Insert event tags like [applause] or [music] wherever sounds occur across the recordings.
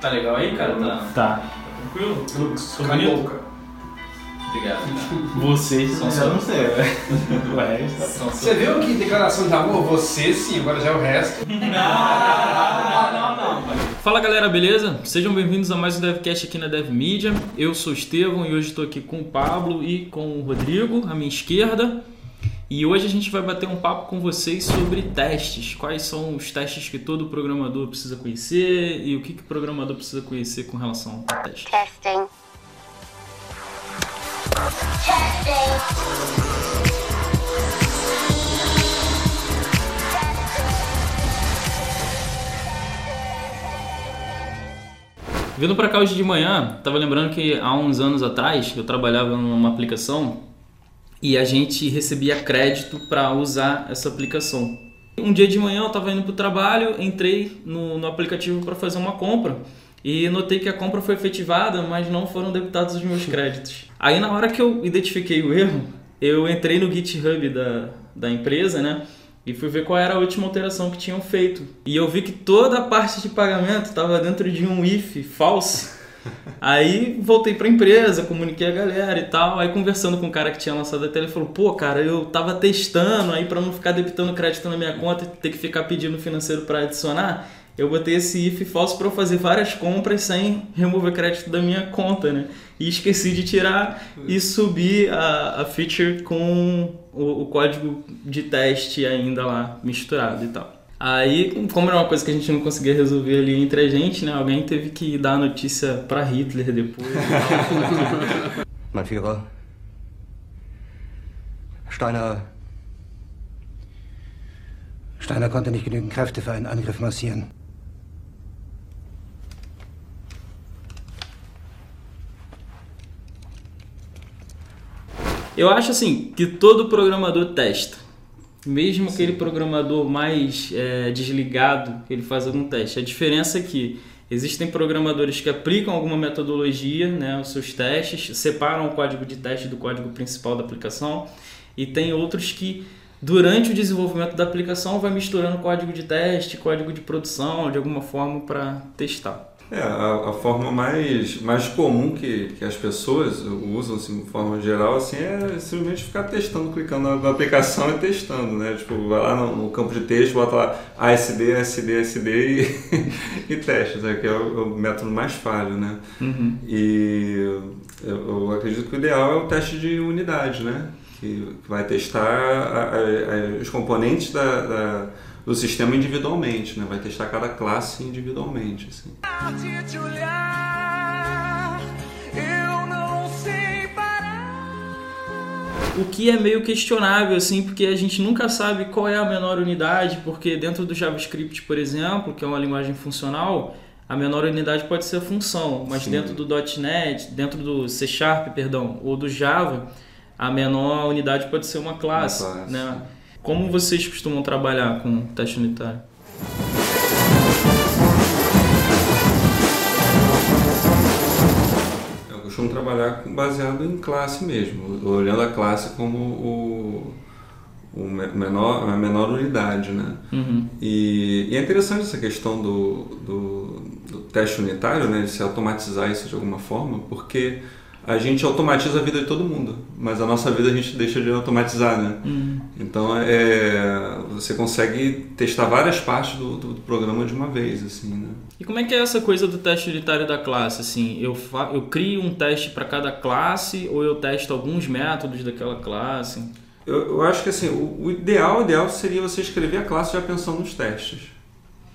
Tá legal aí, cara? Tá, Tá. tá tranquilo? A bonito? boca. Obrigado, [laughs] cara. Vocês São eu não sei. [laughs] O resto. São Você viu que declaração de amor? Você sim, agora já é o resto. [laughs] Fala galera, beleza? Sejam bem-vindos a mais um DevCast aqui na DevMedia. Eu sou o Estevão e hoje estou aqui com o Pablo e com o Rodrigo, à minha esquerda. E hoje a gente vai bater um papo com vocês sobre testes. Quais são os testes que todo programador precisa conhecer e o que, que o programador precisa conhecer com relação a testes. Testing. Testing. Vindo pra cá hoje de manhã, tava lembrando que há uns anos atrás eu trabalhava numa aplicação e a gente recebia crédito para usar essa aplicação. Um dia de manhã eu tava indo pro trabalho, entrei no, no aplicativo para fazer uma compra e notei que a compra foi efetivada, mas não foram debitados os meus [laughs] créditos. Aí na hora que eu identifiquei o erro, eu entrei no GitHub da, da empresa, né? E fui ver qual era a última alteração que tinham feito. E eu vi que toda a parte de pagamento estava dentro de um if false. Aí voltei pra empresa, comuniquei a galera e tal. Aí conversando com o cara que tinha lançado a tela, ele falou: pô, cara, eu tava testando aí pra não ficar debitando crédito na minha conta e ter que ficar pedindo financeiro pra adicionar. Eu botei esse if falso pra eu fazer várias compras sem remover crédito da minha conta, né? E esqueci de tirar e subir a, a feature com o, o código de teste ainda lá misturado e tal. Aí, como era uma coisa que a gente não conseguia resolver ali entre a gente, né? Alguém teve que dar a notícia pra Hitler depois. [laughs] Mein Führer. Steiner. Steiner konnte nicht genügend Kräfte für einen Angriff massieren. Eu acho assim que todo programador testa. Mesmo aquele programador mais é, desligado, ele faz algum teste. A diferença é que existem programadores que aplicam alguma metodologia, né, os seus testes, separam o código de teste do código principal da aplicação, e tem outros que durante o desenvolvimento da aplicação vai misturando código de teste, código de produção, de alguma forma para testar. É, a, a forma mais, mais comum que, que as pessoas usam, assim, de forma geral, assim, é simplesmente ficar testando, clicando na, na aplicação e testando, né? Tipo, vai lá no, no campo de texto, bota lá ASD, ASD, ASD e, [laughs] e testa, que é o, o método mais falho, né? Uhum. E eu, eu acredito que o ideal é o teste de unidade, né? Que, que vai testar a- a- os componentes da, da- do sistema individualmente, né? Vai testar cada classe individualmente, assim. O que é meio questionável, assim, porque a gente nunca sabe qual é a menor unidade, porque dentro do JavaScript, por exemplo, que é uma linguagem funcional, a menor unidade pode ser a função, mas Sim. dentro do .NET, dentro do C Sharp, perdão, ou do Java, a menor unidade pode ser uma classe, Uma classe. né? Como vocês costumam trabalhar com teste unitário? Eu costumo trabalhar baseado em classe mesmo, olhando a classe como o, o me- menor, a menor unidade, né? Uhum. E, e é interessante essa questão do, do, do teste unitário, né? De se automatizar isso de alguma forma, porque a gente automatiza a vida de todo mundo, mas a nossa vida a gente deixa de automatizar, né? Então é, você consegue testar várias partes do, do, do programa de uma vez, assim, né? E como é que é essa coisa do teste unitário da classe? Assim, eu, fa eu crio um teste para cada classe ou eu testo alguns métodos daquela classe? Eu, eu acho que assim, o, o ideal, o ideal seria você escrever a classe já pensando nos testes.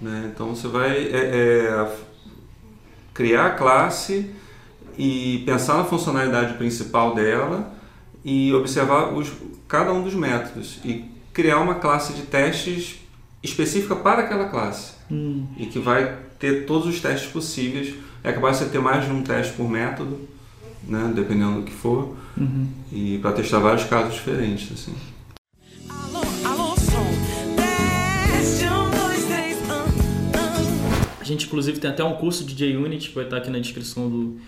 Né? Então você vai é, é, criar a classe e pensar na funcionalidade principal dela e observar os, cada um dos métodos e criar uma classe de testes específica para aquela classe e que vai ter todos os testes possíveis. É capaz de você ter mais de um teste por método, né? dependendo do que for, e para testar vários casos diferentes. Assim. A gente, inclusive, tem até um curso de JUnit que vai estar aqui na descrição do,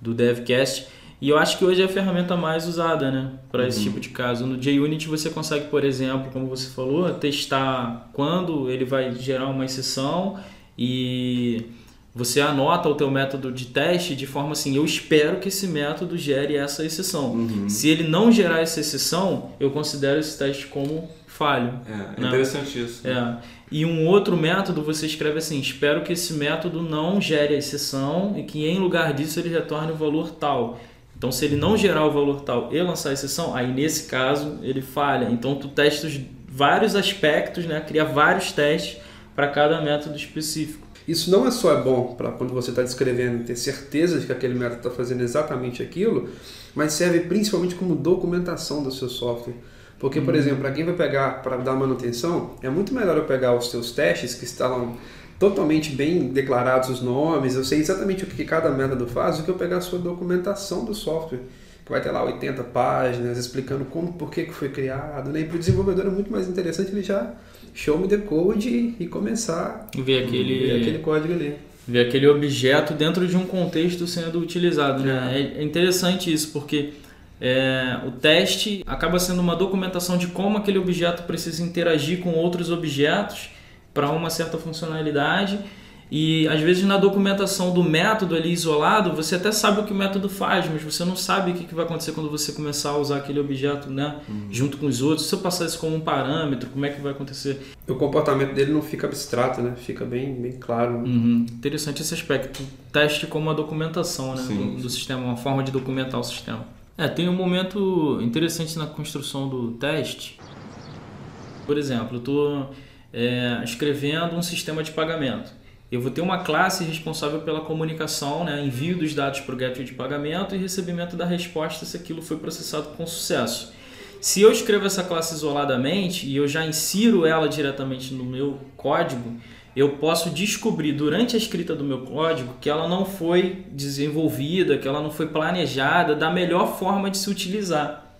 do DevCast. E eu acho que hoje é a ferramenta mais usada, né, para esse tipo de caso. No JUnit você consegue, por exemplo, como você falou, testar quando ele vai gerar uma exceção e Você anota o teu método de teste de forma assim, eu espero que esse método gere essa exceção. Uhum. Se ele não gerar essa exceção, eu considero esse teste como falho. É, é Não. interessante isso. É. E um outro método você escreve assim: espero que esse método não gere a exceção e que em lugar disso ele retorne o valor tal. Então, se ele não gerar o valor tal e lançar a exceção, aí nesse caso ele falha. Então, tu testa os vários aspectos, né? cria vários testes para cada método específico. Isso não é só é bom para quando você está descrevendo ter certeza de que aquele método está fazendo exatamente aquilo, mas serve principalmente como documentação do seu software. Porque, por exemplo, para quem vai pegar para dar manutenção, é muito melhor eu pegar os seus testes que estavam totalmente bem declarados os nomes, eu sei exatamente o que cada método faz, do que eu pegar a sua documentação do software, que vai ter lá 80 páginas explicando como, por que, que foi criado. Né? E para o desenvolvedor é muito mais interessante ele já show me the code e, começar Ver a aquele, ver aquele código ali. ver aquele objeto dentro de um contexto sendo utilizado. Né? É, é interessante isso, porque é, o teste acaba sendo uma documentação de como aquele objeto precisa interagir com outros objetos para uma certa funcionalidade. E às vezes na documentação do método ali isolado, você até sabe o que o método faz, mas você não sabe o que vai acontecer quando você começar a usar aquele objeto né, junto com os outros. Se eu passar isso como um parâmetro, como é que vai acontecer? O comportamento dele não fica abstrato, né? Fica bem, bem claro. né? Uhum. Interessante esse aspecto. Teste como uma documentação né, Sim. do, do sistema, uma forma de documentar o sistema. É, tem um momento interessante na construção do teste. Por exemplo, eu estou escrevendo um sistema de pagamento. Eu vou ter uma classe responsável pela comunicação, né, envio dos dados para o gateway de pagamento e recebimento da resposta se aquilo foi processado com sucesso. Se eu escrevo essa classe isoladamente e eu já insiro ela diretamente no meu código, eu posso descobrir durante a escrita do meu código que ela não foi desenvolvida, que ela não foi planejada da melhor forma de se utilizar.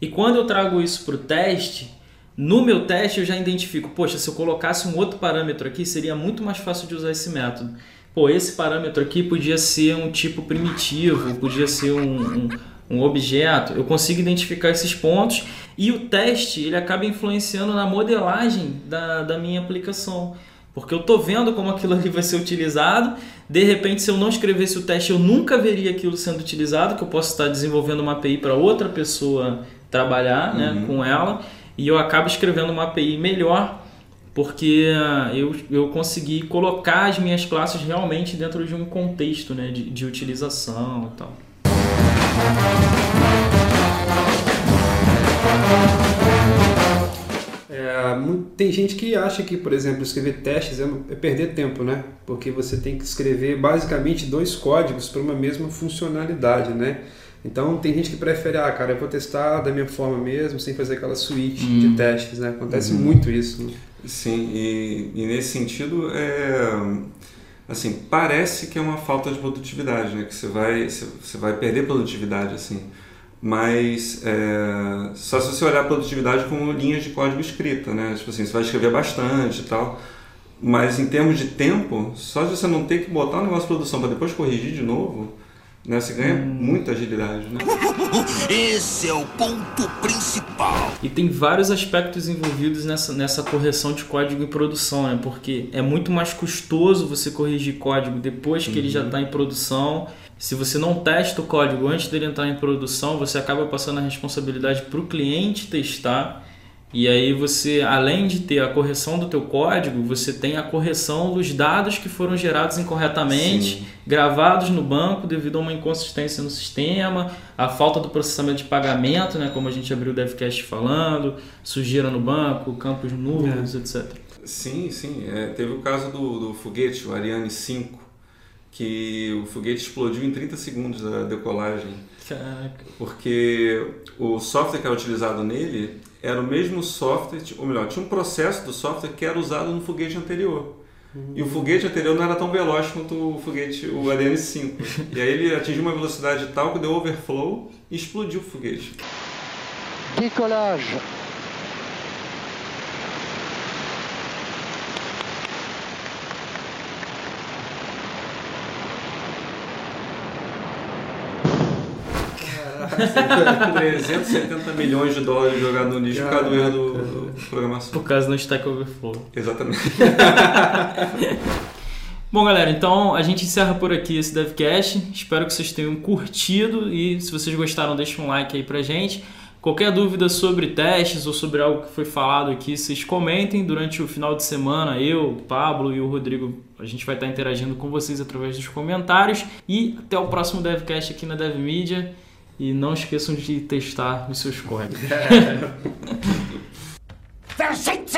E quando eu trago isso para o teste, no meu teste eu já identifico, poxa, se eu colocasse um outro parâmetro aqui, seria muito mais fácil de usar esse método. Pô, esse parâmetro aqui podia ser um tipo primitivo, podia ser um, um, um objeto. Eu consigo identificar esses pontos e o teste ele acaba influenciando na modelagem da, da minha aplicação. Porque eu estou vendo como aquilo ali vai ser utilizado. De repente, se eu não escrevesse o teste, eu nunca veria aquilo sendo utilizado, que eu posso estar desenvolvendo uma API para outra pessoa trabalhar né, com ela. E eu acabo escrevendo uma API melhor porque ah, eu, eu consegui colocar as minhas classes realmente dentro de um contexto né, de, de utilização e tal. É, tem gente que acha que, por exemplo, escrever testes é, é perder tempo, né? Porque você tem que escrever basicamente dois códigos para uma mesma funcionalidade, né? Então tem gente que prefere, ah, cara, eu vou testar da minha forma mesmo, sem fazer aquela suíte de testes, né? Acontece muito isso. né? Sim, e, e nesse sentido, é, assim, parece que é uma falta de produtividade, né? Que você vai, você você vai perder produtividade, assim. Mas é, só se você olhar a produtividade como linhas de código escrita, né? Tipo assim, você vai escrever bastante e tal. Mas em termos de tempo, só de você não ter que botar o negócio de produção para depois corrigir de novo, né? Você ganha muita agilidade, né? [laughs] Esse é o ponto principal. E tem vários aspectos envolvidos nessa, nessa correção de código em produção, né? Porque é muito mais custoso você corrigir código depois que ele já está em produção. Se você não testa o código antes dele entrar em produção, você acaba passando a responsabilidade para o cliente testar. E aí você, além de ter a correção do teu código, você tem a correção dos dados que foram gerados incorretamente, Sim. gravados no banco devido a uma inconsistência no sistema, a falta do processamento de pagamento, né, como a gente abriu o DevCast falando, sujeira no banco, campos nulos, etc. Sim, sim. É, teve o caso do, do foguete, o Ariane 5, que o foguete explodiu em 30 segundos da decolagem. Caraca. porque o software que era utilizado nele era o mesmo software, ou melhor, tinha um processo do software que era usado no foguete anterior. E o foguete anterior não era tão veloz quanto o foguete, o Ariane 5. E aí ele atingiu uma velocidade tal que deu overflow e explodiu o foguete. Décollage. Caraca, [laughs] 370 milhões de dólares jogados no lixo por causa do erro do, do programação. Por causa do Stack Overflow. Exatamente. [laughs] Bom, galera, então a gente encerra por aqui esse DevCast. Espero que vocês tenham curtido e se vocês gostaram, deixa um like aí pra gente. Qualquer dúvida sobre testes ou sobre algo que foi falado aqui, vocês comentem durante o final de semana. Eu, o Pablo e o Rodrigo, a gente vai estar interagindo com vocês através dos comentários. E até o próximo DevCast aqui na DevMedia. E não esqueçam de testar os seus códigos. [laughs] Verschickt!